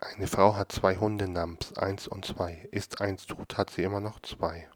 Eine Frau hat zwei Hunde namens Eins und Zwei. Ist Eins tot, hat sie immer noch Zwei.